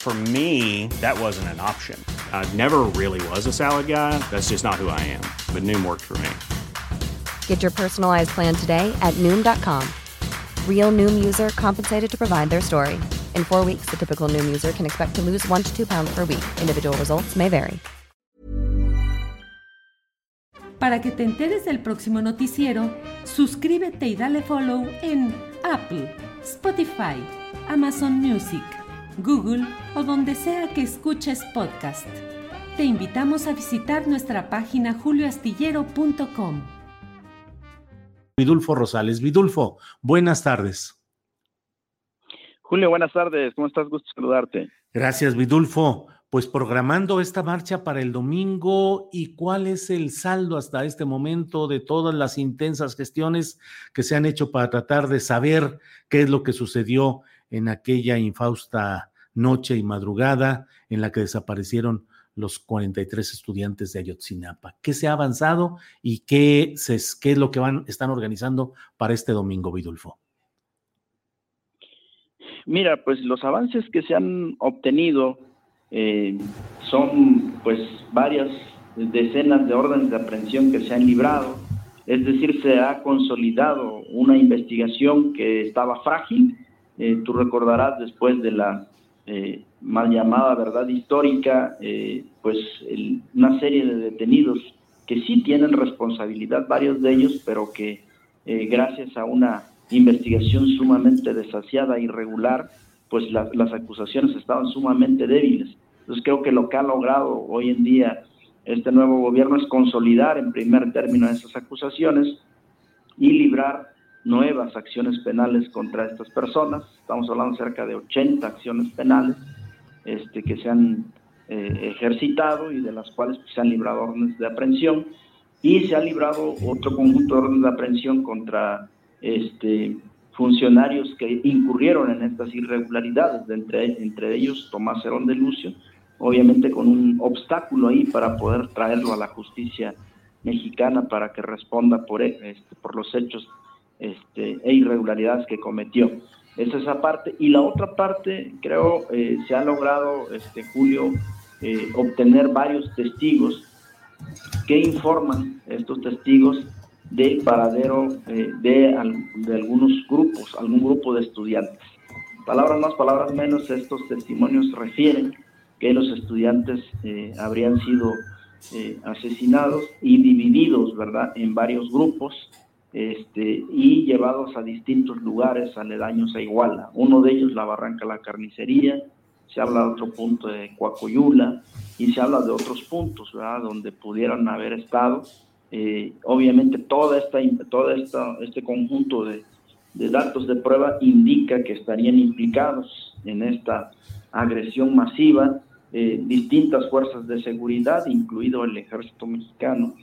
For me, that wasn't an option. I never really was a salad guy. That's just not who I am. But Noom worked for me. Get your personalized plan today at Noom.com. Real Noom user compensated to provide their story. In four weeks, the typical Noom user can expect to lose one to two pounds per week. Individual results may vary. Para que te enteres del próximo noticiero, suscríbete y dale follow en Apple, Spotify, Amazon Music, Google o donde sea que escuches podcast. Te invitamos a visitar nuestra página julioastillero.com. Vidulfo Rosales. Vidulfo, buenas tardes. Julio, buenas tardes. ¿Cómo estás? Gusto saludarte. Gracias, Vidulfo. Pues programando esta marcha para el domingo y cuál es el saldo hasta este momento de todas las intensas gestiones que se han hecho para tratar de saber qué es lo que sucedió en aquella infausta noche y madrugada en la que desaparecieron los 43 estudiantes de Ayotzinapa. ¿Qué se ha avanzado y qué, se, qué es lo que van, están organizando para este domingo, Vidulfo? Mira, pues los avances que se han obtenido eh, son pues varias decenas de órdenes de aprehensión que se han librado, es decir, se ha consolidado una investigación que estaba frágil. Eh, tú recordarás después de la eh, mal llamada verdad histórica, eh, pues una serie de detenidos que sí tienen responsabilidad, varios de ellos, pero que gracias a una investigación sumamente desasiada, irregular, pues las acusaciones estaban sumamente débiles. Entonces creo que lo que ha logrado hoy en día este nuevo gobierno es consolidar en primer término esas acusaciones y librar nuevas acciones penales contra estas personas. Estamos hablando cerca de 80 acciones penales este, que se han eh, ejercitado y de las cuales pues, se han librado órdenes de aprehensión. Y se ha librado otro conjunto de órdenes de aprehensión contra este, funcionarios que incurrieron en estas irregularidades, entre, entre ellos Tomás Herón de Lucio, obviamente con un obstáculo ahí para poder traerlo a la justicia mexicana para que responda por, este, por los hechos este, e irregularidades que cometió. Esa es esa parte. Y la otra parte, creo, eh, se ha logrado, este, Julio, eh, obtener varios testigos que informan, estos testigos, del paradero eh, de, de algunos grupos, algún grupo de estudiantes. Palabras más, palabras menos, estos testimonios refieren que los estudiantes habrían sido asesinados y divididos, ¿verdad?, en varios grupos este, y llevados a distintos lugares aledaños a Iguala. Uno de ellos, la Barranca La Carnicería, se habla de otro punto de Coacoyula y se habla de otros puntos, ¿verdad? Donde pudieran haber estado. Eh, obviamente toda esta, todo esta, este conjunto de, de datos de prueba indica que estarían implicados en esta agresión masiva eh, distintas fuerzas de seguridad, incluido el ejército mexicano,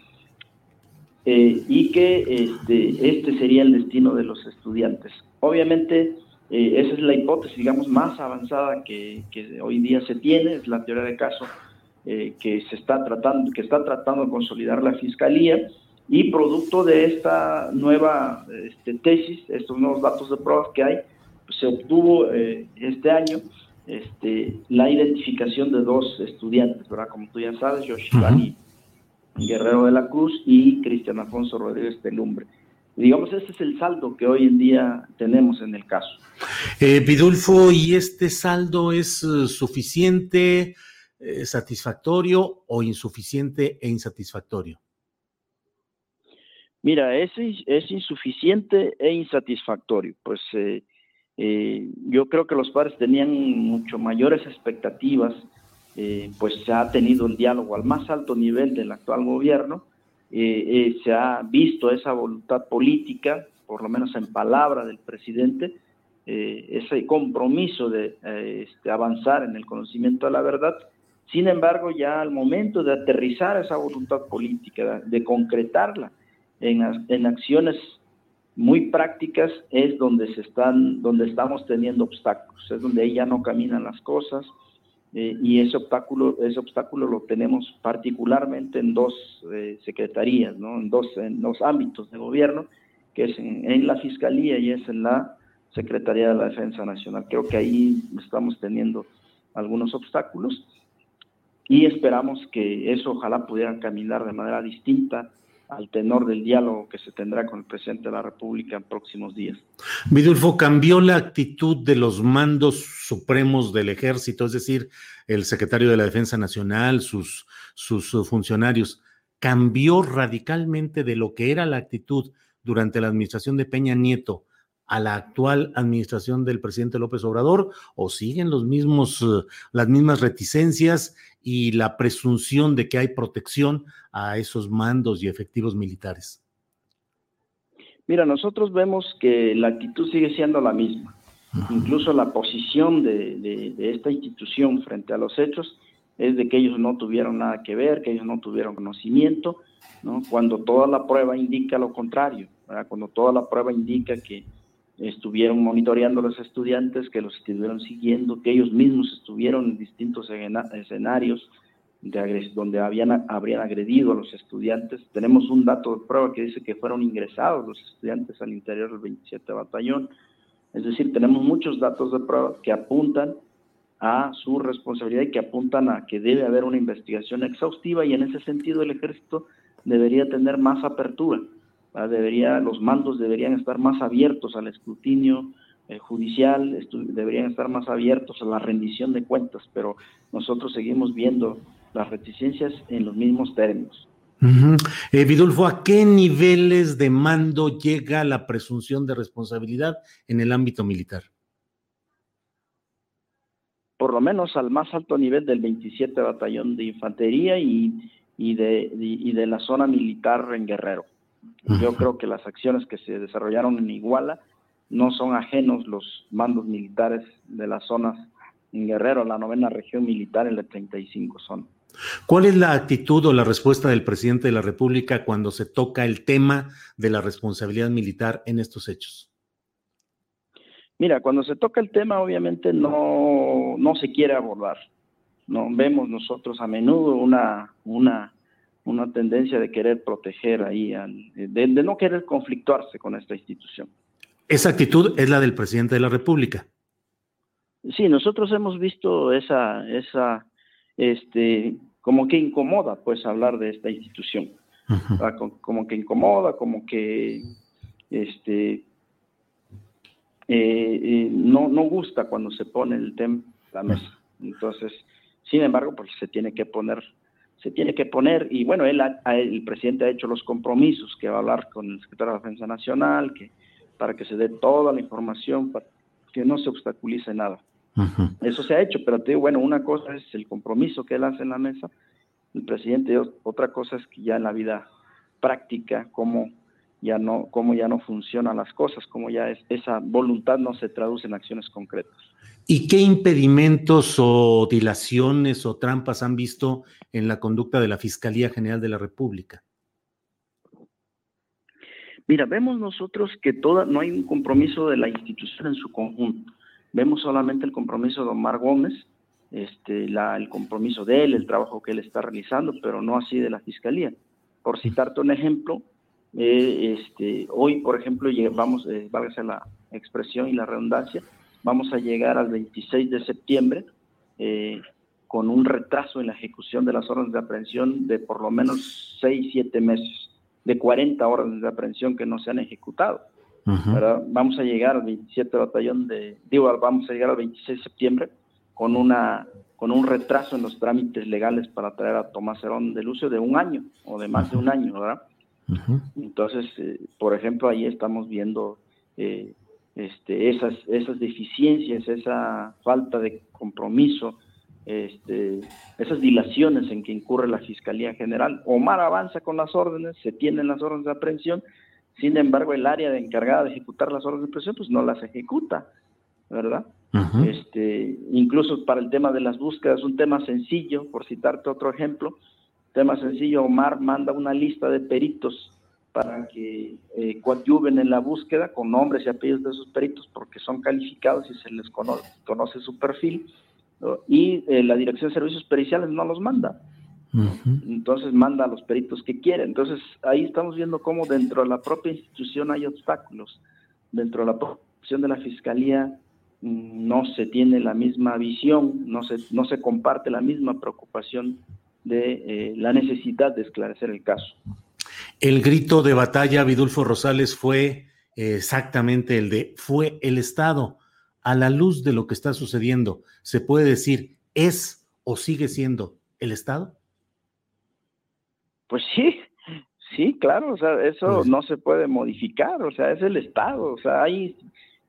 eh, y que este, este sería el destino de los estudiantes. Obviamente, eh, esa es la hipótesis, digamos, más avanzada que, hoy día se tiene, es la teoría de caso eh, que se está tratando, que está tratando de consolidar la fiscalía, y producto de esta nueva este, tesis, estos nuevos datos de pruebas que hay, pues, se obtuvo este año este, la identificación de dos estudiantes, ¿verdad? Como tú ya sabes, Yoshibani Guerrero de la Cruz y Cristian Afonso Rodríguez Telumbre. Digamos, ese es el saldo que hoy en día tenemos en el caso. Eh, Vidulfo, ¿y este saldo es eh, suficiente, eh, satisfactorio o insuficiente e insatisfactorio? Mira, es, es insuficiente e insatisfactorio. Pues eh, eh, yo creo que los padres tenían mucho mayores expectativas, eh, pues se ha tenido el diálogo al más alto nivel del actual gobierno, se ha visto esa voluntad política, por lo menos en palabra del presidente, ese compromiso de este, avanzar en el conocimiento de la verdad. Sin embargo, ya al momento de aterrizar esa voluntad política, de concretarla, en, acciones muy prácticas es donde se están, donde estamos teniendo obstáculos, es donde ahí ya no caminan las cosas eh, y ese obstáculo, ese obstáculo lo tenemos particularmente en dos eh, secretarías, ¿no? en dos, en dos ámbitos de gobierno, que es en, en, la fiscalía y es en la Secretaría de la Defensa Nacional. Creo que ahí estamos teniendo algunos obstáculos y esperamos que eso ojalá pudiera caminar de manera distinta al tenor del diálogo que se tendrá con el presidente de la República en próximos días. Vidulfo, cambió la actitud de los mandos supremos del ejército, es decir, el secretario de la Defensa Nacional, sus, sus funcionarios, cambió radicalmente de lo que era la actitud durante la administración de Peña Nieto a la actual administración del presidente López Obrador o siguen los mismos, eh, las mismas reticencias y la presunción de que hay protección a esos mandos y efectivos militares? Mira, nosotros vemos que la actitud sigue siendo la misma. Incluso la posición de, esta institución frente a los hechos es de que ellos no tuvieron nada que ver, que ellos no tuvieron conocimiento, ¿no? cuando toda la prueba indica lo contrario, cuando toda la prueba indica que estuvieron monitoreando a los estudiantes, que los estuvieron siguiendo, que ellos mismos estuvieron en distintos escenarios de donde habían, habrían agredido a los estudiantes. Tenemos un dato de prueba que dice que fueron ingresados los estudiantes al interior del 27 Batallón. Es decir, tenemos muchos datos de prueba que apuntan a su responsabilidad y que apuntan a que debe haber una investigación exhaustiva y en ese sentido el ejército debería tener más apertura Debería, los mandos deberían estar más abiertos al escrutinio eh, judicial, deberían estar más abiertos a la rendición de cuentas, pero nosotros seguimos viendo las reticencias en los mismos términos. Eh, Vidulfo, ¿a qué niveles de mando llega la presunción de responsabilidad en el ámbito militar? Por lo menos al más alto nivel del 27 Batallón de Infantería y, de, y de la zona militar en Guerrero. Yo creo que las acciones que se desarrollaron en Iguala no son ajenos los mandos militares de las zonas en Guerrero, la novena región militar, en la 35 son. ¿Cuál es la actitud o la respuesta del presidente de la República cuando se toca el tema de la responsabilidad militar en estos hechos? Mira, cuando se toca el tema, obviamente no, no se quiere abordar. No vemos nosotros a menudo una, una una tendencia de querer proteger ahí, de, no querer conflictuarse con esta institución. Esa actitud es la del presidente de la República. Sí, nosotros hemos visto esa, esa, este, como que incomoda, pues, hablar de esta institución. como, que incomoda, como que, este, eh, eh, no, no gusta cuando se pone el tema la mesa. Entonces, sin embargo, pues se tiene que poner se tiene que poner, y bueno, él el presidente ha hecho los compromisos que va a hablar con el secretario de Defensa Nacional, que para que se dé toda la información, para que no se obstaculice nada. Eso se ha hecho, pero te digo, bueno, una cosa es el compromiso que él hace en la mesa, el presidente, otra cosa es que ya en la vida práctica, cómo ya no, cómo ya no funcionan las cosas, cómo ya es, esa voluntad no se traduce en acciones concretas. ¿Y qué impedimentos o dilaciones o trampas han visto en la conducta de la Fiscalía General de la República? Mira, vemos nosotros que toda, no hay un compromiso de la institución en su conjunto. Vemos solamente el compromiso de Omar Gómez, este, la, el compromiso de él, el trabajo que él está realizando, pero no así de la Fiscalía. Por citarte un ejemplo, eh, este, hoy, por ejemplo, vamos, eh, válgase la expresión y la redundancia, vamos a llegar al 26 de septiembre eh, con un retraso en la ejecución de las órdenes de aprehensión de por lo menos 6, 7 meses, de 40 órdenes de aprehensión que no se han ejecutado. Vamos a llegar al 27 batallón de, digo, vamos a llegar al 26 de septiembre con una con un retraso en los trámites legales para traer a Tomás Herón de Lucio de un año o de más de un año, ¿verdad? Entonces, eh, por ejemplo, ahí estamos viendo eh, este, esas, esas deficiencias, esa falta de compromiso, este, esas dilaciones en que incurre la Fiscalía General. Omar avanza con las órdenes, se tienen las órdenes de aprehensión, sin embargo el área de encargada de ejecutar las órdenes de aprehensión pues no las ejecuta, ¿verdad? este, incluso para el tema de las búsquedas, un tema sencillo, por citarte otro ejemplo, tema sencillo, Omar manda una lista de peritos para que eh, coadyuven en la búsqueda con nombres y apellidos de esos peritos porque son calificados y se les conoce, su perfil y eh, la Dirección de Servicios Periciales no los manda. Entonces manda a los peritos que quiere. Entonces ahí estamos viendo cómo dentro de la propia institución hay obstáculos. Dentro de la propia de la Fiscalía mm, no se tiene la misma visión, no se, no se comparte la misma preocupación de eh, la necesidad de esclarecer el caso. El grito de batalla, Vidulfo Rosales, fue eh, exactamente el de fue el Estado. A la luz de lo que está sucediendo, ¿se puede decir es o sigue siendo el Estado? Pues sí, sí, claro, o sea, eso pues no se puede modificar, o sea, es el Estado, o sea, hay,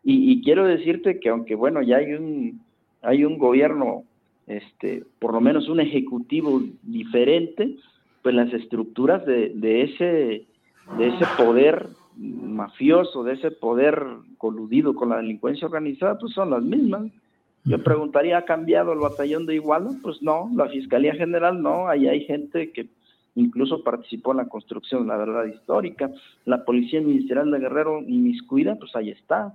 y, y, quiero decirte que aunque, bueno, ya hay un, hay un gobierno, este, por lo menos un ejecutivo diferente, pues las estructuras de, de, ese, de ese poder mafioso, de ese poder coludido con la delincuencia organizada, pues son las mismas. Yo preguntaría, ¿ha cambiado el batallón de Iguala? Pues no, la Fiscalía General no, ahí hay gente que incluso participó en la construcción de la verdad histórica. La Policía Ministerial de Guerrero inmiscuida, pues ahí está,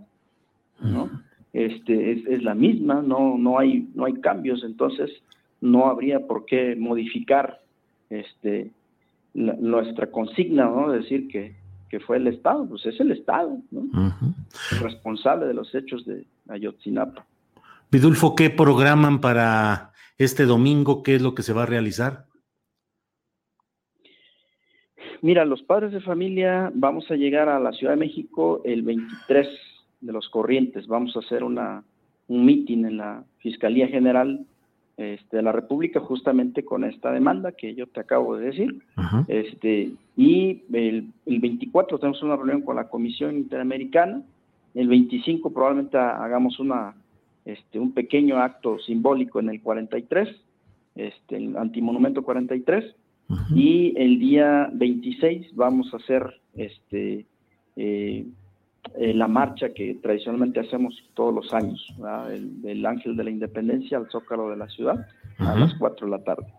¿no? Este, es, es, la misma, no, no, hay, no hay cambios, entonces no habría por qué modificar este, nuestra consigna, ¿no? Decir que, que, fue el Estado, pues es el Estado, ¿no? responsable de los hechos de Ayotzinapa. Vidulfo, ¿qué programan para este domingo? ¿Qué es lo que se va a realizar? Mira, los padres de familia vamos a llegar a la Ciudad de México el 23 de los Corrientes. Vamos a hacer una, un mitin en la Fiscalía General este, de la República justamente con esta demanda que yo te acabo de decir. este Y el, el, 24 tenemos una reunión con la Comisión Interamericana. El 25 probablemente hagamos una, este, un pequeño acto simbólico en el 43, este, el antimonumento 43. Y el día 26 vamos a hacer este, eh, eh, la marcha que tradicionalmente hacemos todos los años, del Ángel de la Independencia al Zócalo de la ciudad a las 4 de la tarde.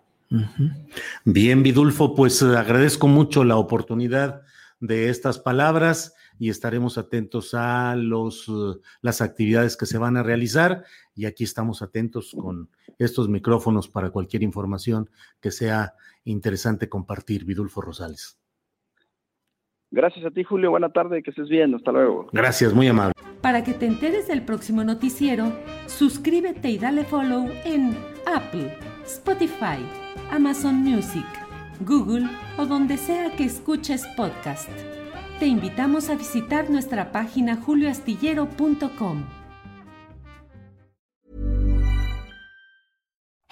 Bien, Vidulfo, pues eh, agradezco mucho la oportunidad de estas palabras y estaremos atentos a los, eh, las actividades que se van a realizar y aquí estamos atentos con estos micrófonos para cualquier información que sea interesante compartir, Vidulfo Rosales. Gracias a ti, Julio. Buena tarde, que estés bien. Hasta luego. Gracias, muy amable. Para que te enteres del próximo noticiero, suscríbete y dale follow en Apple, Spotify, Amazon Music, Google o donde sea que escuches podcast. Te invitamos a visitar nuestra página julioastillero.com.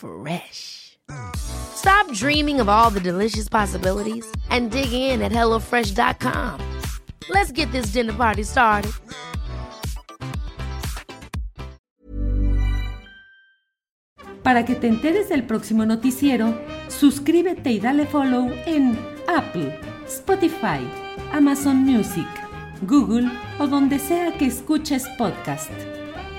Fresh. Stop dreaming of all the delicious possibilities and dig in at HelloFresh.com. Let's get this dinner party started. Para que te enteres del próximo noticiero, suscríbete y dale follow en Apple, Spotify, Amazon Music, Google o donde sea que escuches podcast.